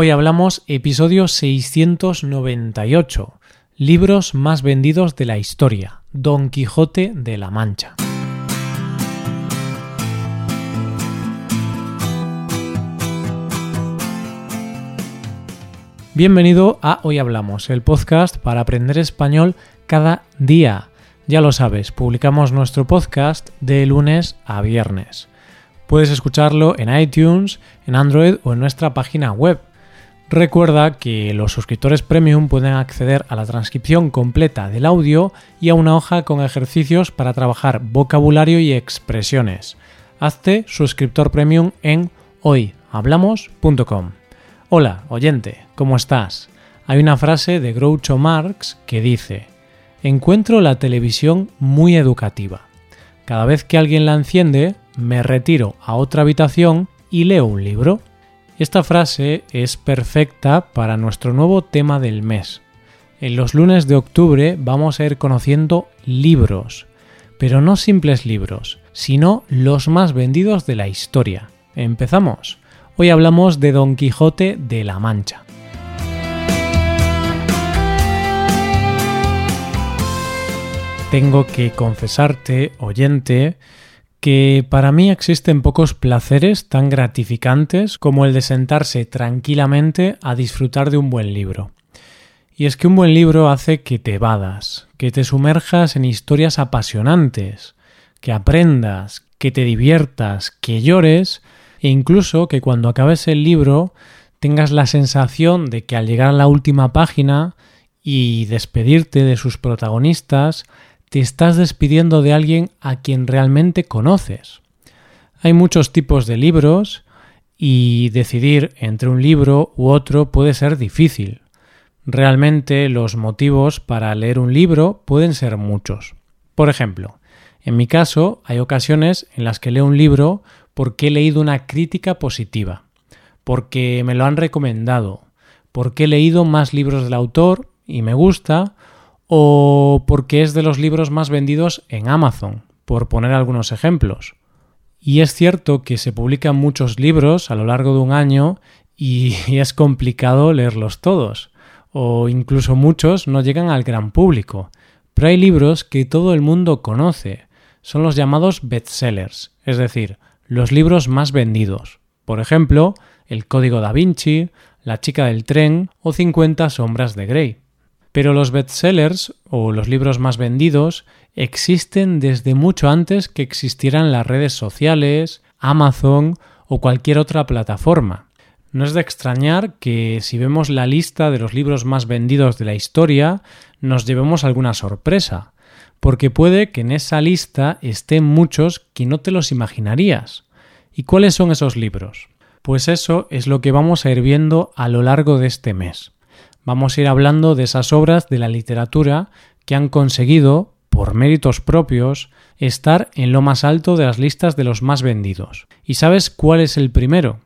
Hoy hablamos episodio 698, libros más vendidos de la historia, Don Quijote de la Mancha. Bienvenido a Hoy Hablamos, el podcast para aprender español cada día. Ya lo sabes, publicamos nuestro podcast de lunes a viernes. Puedes escucharlo en iTunes, en Android o en nuestra página web Recuerda que los suscriptores premium pueden acceder a la transcripción completa del audio y a una hoja con ejercicios para trabajar vocabulario y expresiones. Hazte suscriptor premium en hoyhablamos.com. Hola, oyente, ¿cómo estás? Hay una frase de Groucho Marx que dice, encuentro la televisión muy educativa. Cada vez que alguien la enciende, me retiro a otra habitación y leo un libro. Esta frase es perfecta para nuestro nuevo tema del mes. En los lunes de octubre vamos a ir conociendo libros, pero no simples libros, sino los más vendidos de la historia. Empezamos. Hoy hablamos de Don Quijote de la Mancha. Tengo que confesarte, oyente, que para mí existen pocos placeres tan gratificantes como el de sentarse tranquilamente a disfrutar de un buen libro. Y es que un buen libro hace que te evadas, que te sumerjas en historias apasionantes, que aprendas, que te diviertas, que llores e incluso que cuando acabes el libro tengas la sensación de que al llegar a la última página y despedirte de sus protagonistas, te estás despidiendo de alguien a quien realmente conoces. Hay muchos tipos de libros y decidir entre un libro u otro puede ser difícil. Realmente los motivos para leer un libro pueden ser muchos. Por ejemplo, en mi caso hay ocasiones en las que leo un libro porque he leído una crítica positiva, porque me lo han recomendado, porque he leído más libros del autor y me gusta, o porque es de los libros más vendidos en Amazon, por poner algunos ejemplos. Y es cierto que se publican muchos libros a lo largo de un año y es complicado leerlos todos, o incluso muchos no llegan al gran público. Pero hay libros que todo el mundo conoce, son los llamados bestsellers, es decir, los libros más vendidos. Por ejemplo, El Código da Vinci, La chica del tren o 50 sombras de Grey. Pero los bestsellers, o los libros más vendidos, existen desde mucho antes que existieran las redes sociales, Amazon o cualquier otra plataforma. No es de extrañar que si vemos la lista de los libros más vendidos de la historia, nos llevemos alguna sorpresa, porque puede que en esa lista estén muchos que no te los imaginarías. ¿Y cuáles son esos libros? Pues eso es lo que vamos a ir viendo a lo largo de este mes vamos a ir hablando de esas obras de la literatura que han conseguido, por méritos propios, estar en lo más alto de las listas de los más vendidos. ¿Y sabes cuál es el primero?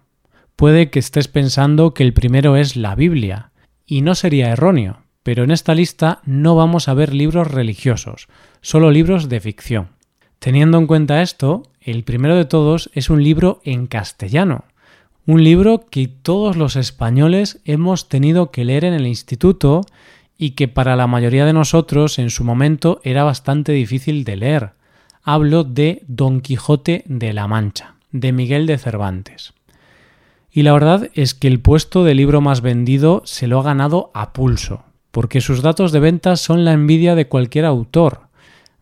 Puede que estés pensando que el primero es la Biblia, y no sería erróneo, pero en esta lista no vamos a ver libros religiosos, solo libros de ficción. Teniendo en cuenta esto, el primero de todos es un libro en castellano, un libro que todos los españoles hemos tenido que leer en el instituto y que para la mayoría de nosotros en su momento era bastante difícil de leer. Hablo de Don Quijote de la Mancha, de Miguel de Cervantes. Y la verdad es que el puesto de libro más vendido se lo ha ganado a pulso, porque sus datos de ventas son la envidia de cualquier autor.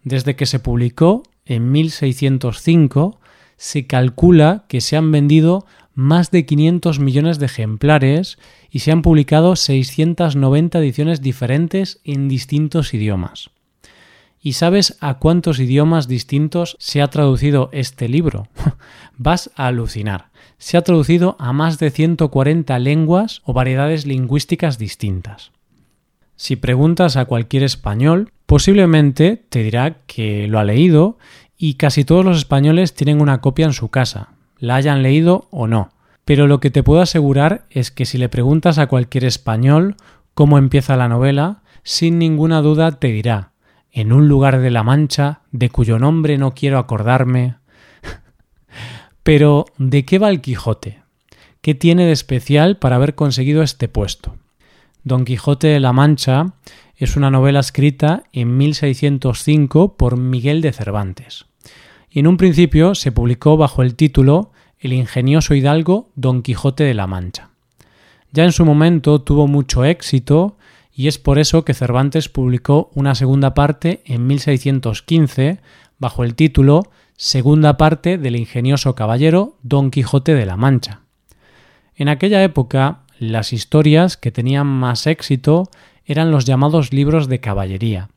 Desde que se publicó en 1605, se calcula que se han vendido más de 500 millones de ejemplares y se han publicado 690 ediciones diferentes en distintos idiomas. ¿Y sabes a cuántos idiomas distintos se ha traducido este libro? Vas a alucinar. Se ha traducido a más de 140 lenguas o variedades lingüísticas distintas. Si preguntas a cualquier español, posiblemente te dirá que lo ha leído y casi todos los españoles tienen una copia en su casa, la hayan leído o no. Pero lo que te puedo asegurar es que si le preguntas a cualquier español cómo empieza la novela, sin ninguna duda te dirá en un lugar de la Mancha, de cuyo nombre no quiero acordarme. Pero, ¿de qué va el Quijote? ¿qué tiene de especial para haber conseguido este puesto? Don Quijote de la Mancha es una novela escrita en 1605 por Miguel de Cervantes. Y en un principio se publicó bajo el título El ingenioso hidalgo Don Quijote de la Mancha. Ya en su momento tuvo mucho éxito y es por eso que Cervantes publicó una segunda parte en 1615 bajo el título Segunda parte del ingenioso caballero Don Quijote de la Mancha. En aquella época, las historias que tenían más éxito eran los llamados libros de caballería,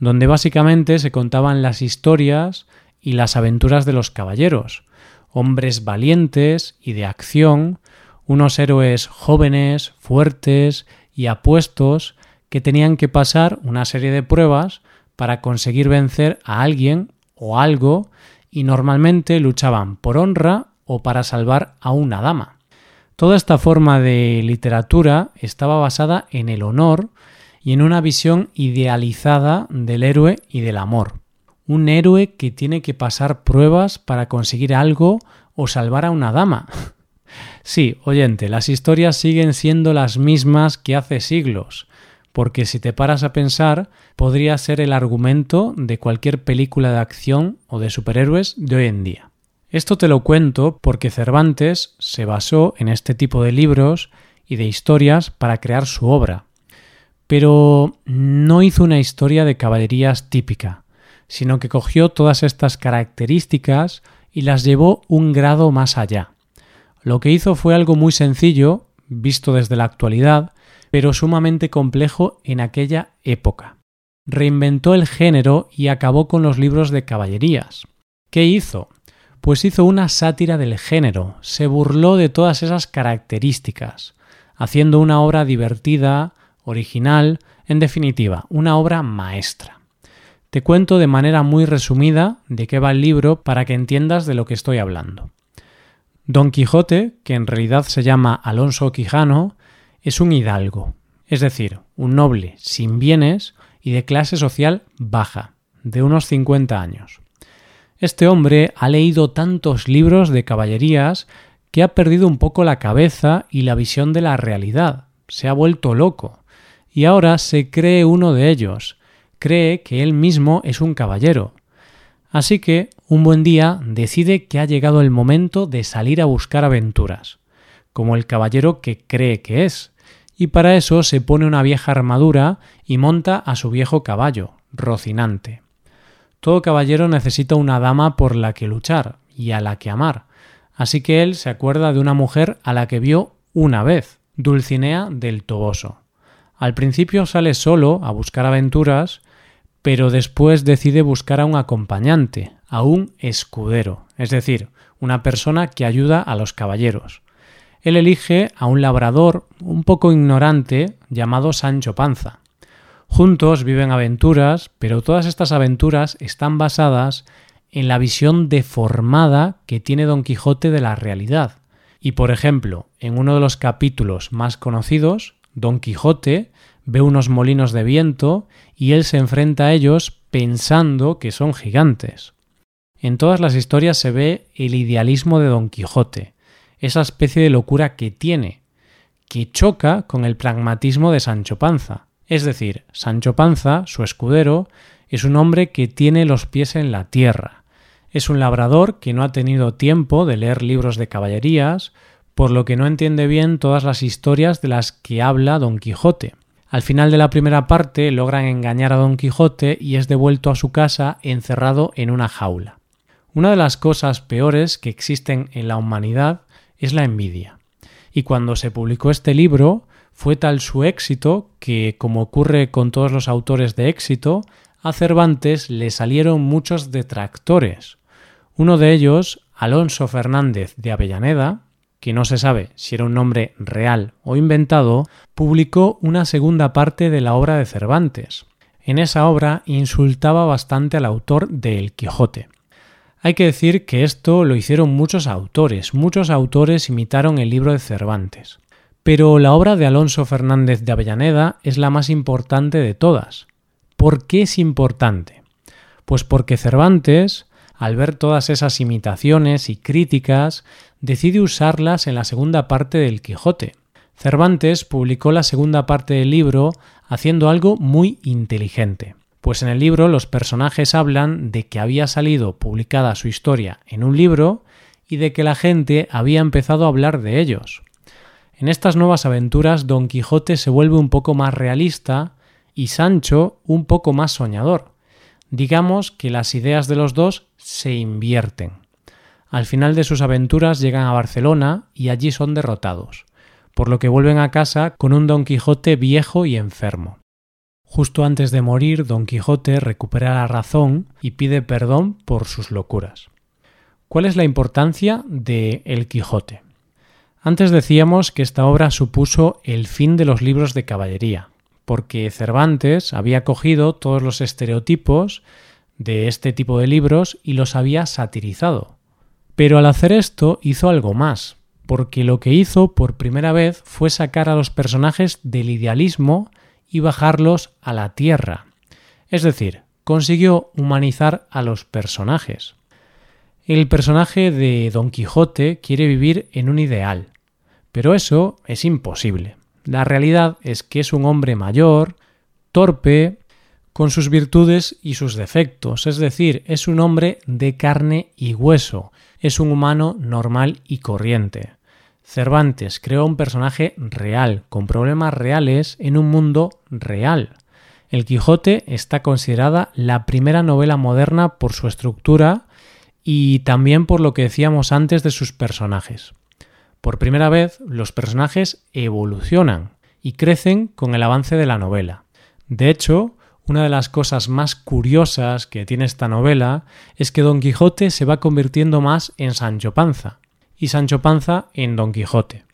donde básicamente se contaban las historias y las aventuras de los caballeros, hombres valientes y de acción, unos héroes jóvenes, fuertes y apuestos que tenían que pasar una serie de pruebas para conseguir vencer a alguien o algo y normalmente luchaban por honra o para salvar a una dama. Toda esta forma de literatura estaba basada en el honor y en una visión idealizada del héroe y del amor. Un héroe que tiene que pasar pruebas para conseguir algo o salvar a una dama. Sí, oyente, las historias siguen siendo las mismas que hace siglos, porque si te paras a pensar, podría ser el argumento de cualquier película de acción o de superhéroes de hoy en día. Esto te lo cuento porque Cervantes se basó en este tipo de libros y de historias para crear su obra. Pero no hizo una historia de caballerías típica, sino que cogió todas estas características y las llevó un grado más allá. Lo que hizo fue algo muy sencillo, visto desde la actualidad, pero sumamente complejo en aquella época. Reinventó el género y acabó con los libros de caballerías. ¿Qué hizo? Pues hizo una sátira del género, se burló de todas esas características, haciendo una obra divertida, original, en definitiva, una obra maestra. Te cuento de manera muy resumida de qué va el libro para que entiendas de lo que estoy hablando. Don Quijote, que en realidad se llama Alonso Quijano, es un hidalgo, es decir, un noble sin bienes y de clase social baja, de unos 50 años. Este hombre ha leído tantos libros de caballerías que ha perdido un poco la cabeza y la visión de la realidad, se ha vuelto loco, y ahora se cree uno de ellos, cree que él mismo es un caballero, Así que, un buen día, decide que ha llegado el momento de salir a buscar aventuras, como el caballero que cree que es, y para eso se pone una vieja armadura y monta a su viejo caballo, Rocinante. Todo caballero necesita una dama por la que luchar y a la que amar, así que él se acuerda de una mujer a la que vio una vez, Dulcinea del Toboso. Al principio sale solo a buscar aventuras, pero después decide buscar a un acompañante, a un escudero, es decir, una persona que ayuda a los caballeros. Él elige a un labrador un poco ignorante llamado Sancho Panza. Juntos viven aventuras, pero todas estas aventuras están basadas en la visión deformada que tiene Don Quijote de la realidad. Y por ejemplo, en uno de los capítulos más conocidos, Don Quijote ve unos molinos de viento y él se enfrenta a ellos pensando que son gigantes. En todas las historias se ve el idealismo de Don Quijote, esa especie de locura que tiene, que choca con el pragmatismo de Sancho Panza. Es decir, Sancho Panza, su escudero, es un hombre que tiene los pies en la tierra. Es un labrador que no ha tenido tiempo de leer libros de caballerías, por lo que no entiende bien todas las historias de las que habla Don Quijote. Al final de la primera parte logran engañar a Don Quijote y es devuelto a su casa encerrado en una jaula. Una de las cosas peores que existen en la humanidad es la envidia. Y cuando se publicó este libro, fue tal su éxito que, como ocurre con todos los autores de éxito, a Cervantes le salieron muchos detractores. Uno de ellos, Alonso Fernández de Avellaneda, que no se sabe si era un nombre real o inventado, publicó una segunda parte de la obra de Cervantes. En esa obra insultaba bastante al autor de El Quijote. Hay que decir que esto lo hicieron muchos autores, muchos autores imitaron el libro de Cervantes. Pero la obra de Alonso Fernández de Avellaneda es la más importante de todas. ¿Por qué es importante? Pues porque Cervantes, al ver todas esas imitaciones y críticas, decide usarlas en la segunda parte del Quijote. Cervantes publicó la segunda parte del libro haciendo algo muy inteligente. Pues en el libro los personajes hablan de que había salido publicada su historia en un libro y de que la gente había empezado a hablar de ellos. En estas nuevas aventuras Don Quijote se vuelve un poco más realista y Sancho un poco más soñador. Digamos que las ideas de los dos se invierten. Al final de sus aventuras llegan a Barcelona y allí son derrotados, por lo que vuelven a casa con un Don Quijote viejo y enfermo. Justo antes de morir, Don Quijote recupera la razón y pide perdón por sus locuras. ¿Cuál es la importancia de El Quijote? Antes decíamos que esta obra supuso el fin de los libros de caballería, porque Cervantes había cogido todos los estereotipos de este tipo de libros y los había satirizado. Pero al hacer esto hizo algo más, porque lo que hizo por primera vez fue sacar a los personajes del idealismo y bajarlos a la tierra. Es decir, consiguió humanizar a los personajes. El personaje de Don Quijote quiere vivir en un ideal, pero eso es imposible. La realidad es que es un hombre mayor, torpe, con sus virtudes y sus defectos, es decir, es un hombre de carne y hueso, es un humano normal y corriente. Cervantes creó un personaje real, con problemas reales en un mundo real. El Quijote está considerada la primera novela moderna por su estructura y también por lo que decíamos antes de sus personajes. Por primera vez, los personajes evolucionan y crecen con el avance de la novela. De hecho, una de las cosas más curiosas que tiene esta novela es que Don Quijote se va convirtiendo más en Sancho Panza, y Sancho Panza en Don Quijote.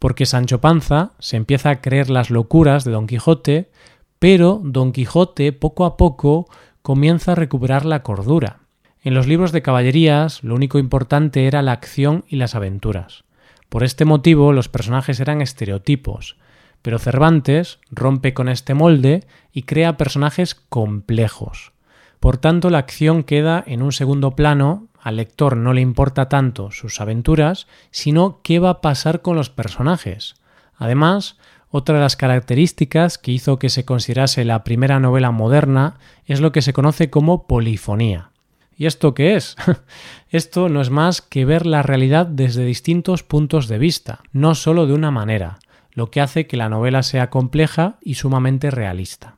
Porque Sancho Panza se empieza a creer las locuras de Don Quijote, pero Don Quijote poco a poco comienza a recuperar la cordura. En los libros de caballerías lo único importante era la acción y las aventuras. Por este motivo los personajes eran estereotipos, pero Cervantes rompe con este molde y crea personajes complejos. Por tanto, la acción queda en un segundo plano al lector no le importa tanto sus aventuras, sino qué va a pasar con los personajes. Además, otra de las características que hizo que se considerase la primera novela moderna es lo que se conoce como polifonía. ¿Y esto qué es? esto no es más que ver la realidad desde distintos puntos de vista, no solo de una manera, lo que hace que la novela sea compleja y sumamente realista.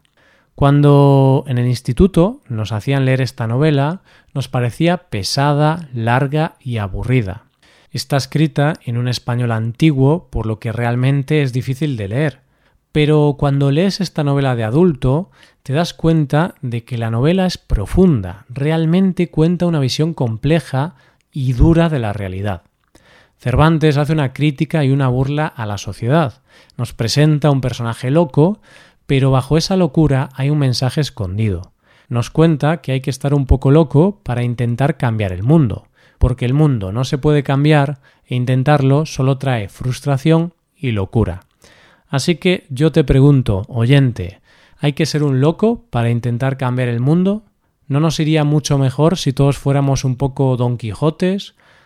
Cuando en el instituto nos hacían leer esta novela, nos parecía pesada, larga y aburrida. Está escrita en un español antiguo, por lo que realmente es difícil de leer. Pero cuando lees esta novela de adulto, te das cuenta de que la novela es profunda, realmente cuenta una visión compleja y dura de la realidad. Cervantes hace una crítica y una burla a la sociedad. Nos presenta un personaje loco, pero bajo esa locura hay un mensaje escondido. Nos cuenta que hay que estar un poco loco para intentar cambiar el mundo, porque el mundo no se puede cambiar e intentarlo solo trae frustración y locura. Así que yo te pregunto, oyente, ¿hay que ser un loco para intentar cambiar el mundo? ¿No nos iría mucho mejor si todos fuéramos un poco Don Quijotes